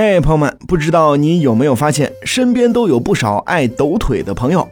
嘿，朋友们，不知道你有没有发现，身边都有不少爱抖腿的朋友。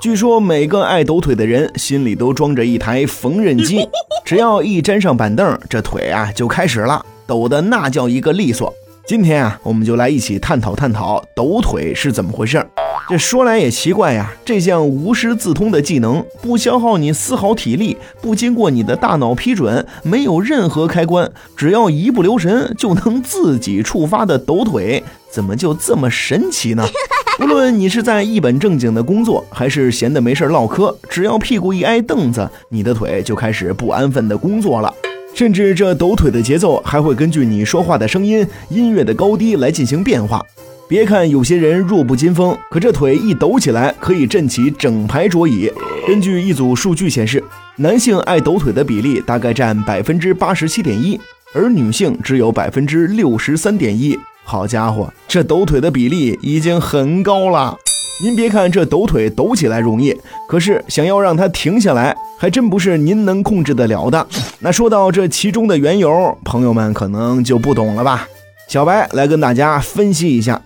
据说每个爱抖腿的人心里都装着一台缝纫机，只要一沾上板凳，这腿啊就开始了，抖的那叫一个利索。今天啊，我们就来一起探讨探讨抖腿是怎么回事。这说来也奇怪呀，这项无师自通的技能，不消耗你丝毫体力，不经过你的大脑批准，没有任何开关，只要一不留神就能自己触发的抖腿，怎么就这么神奇呢？无论你是在一本正经的工作，还是闲的没事唠嗑，只要屁股一挨凳子，你的腿就开始不安分的工作了。甚至这抖腿的节奏还会根据你说话的声音、音乐的高低来进行变化。别看有些人弱不禁风，可这腿一抖起来，可以震起整排桌椅。根据一组数据显示，男性爱抖腿的比例大概占百分之八十七点一，而女性只有百分之六十三点一。好家伙，这抖腿的比例已经很高了。您别看这抖腿抖起来容易，可是想要让它停下来，还真不是您能控制得了的。那说到这其中的缘由，朋友们可能就不懂了吧？小白来跟大家分析一下。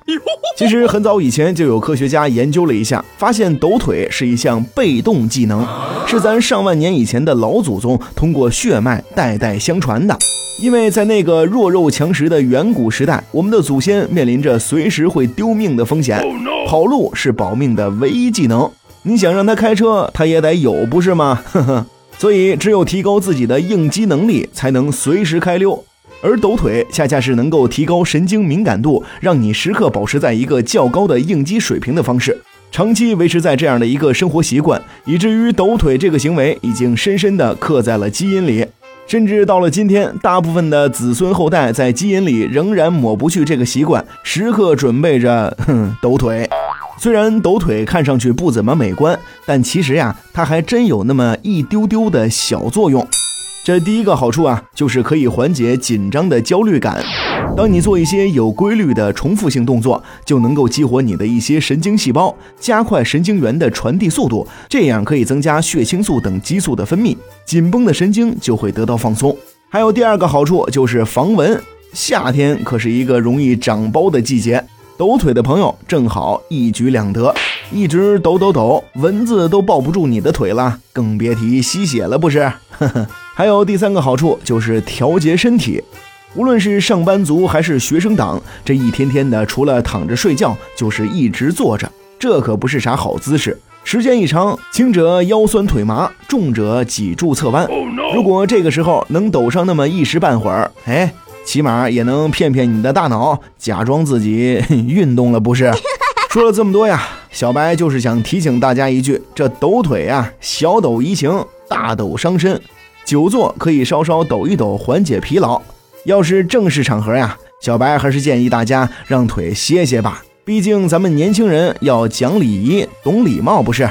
其实很早以前就有科学家研究了一下，发现抖腿是一项被动技能，是咱上万年以前的老祖宗通过血脉代代相传的。因为在那个弱肉强食的远古时代，我们的祖先面临着随时会丢命的风险，跑路是保命的唯一技能。你想让他开车，他也得有，不是吗？呵呵。所以只有提高自己的应激能力，才能随时开溜。而抖腿恰恰是能够提高神经敏感度，让你时刻保持在一个较高的应激水平的方式。长期维持在这样的一个生活习惯，以至于抖腿这个行为已经深深地刻在了基因里。甚至到了今天，大部分的子孙后代在基因里仍然抹不去这个习惯，时刻准备着哼抖腿。虽然抖腿看上去不怎么美观，但其实呀，它还真有那么一丢丢的小作用。这第一个好处啊，就是可以缓解紧张的焦虑感。当你做一些有规律的重复性动作，就能够激活你的一些神经细胞，加快神经元的传递速度，这样可以增加血清素等激素的分泌，紧绷的神经就会得到放松。还有第二个好处就是防蚊，夏天可是一个容易长包的季节，抖腿的朋友正好一举两得，一直抖抖抖，蚊子都抱不住你的腿了，更别提吸血了，不是？呵呵。还有第三个好处就是调节身体，无论是上班族还是学生党，这一天天的除了躺着睡觉，就是一直坐着，这可不是啥好姿势。时间一长，轻者腰酸腿麻，重者脊柱侧弯。如果这个时候能抖上那么一时半会儿，哎，起码也能骗骗你的大脑，假装自己 运动了，不是？说了这么多呀，小白就是想提醒大家一句：这抖腿啊，小抖怡情，大抖伤身。久坐可以稍稍抖一抖，缓解疲劳。要是正式场合呀，小白还是建议大家让腿歇歇吧。毕竟咱们年轻人要讲礼仪、懂礼貌，不是？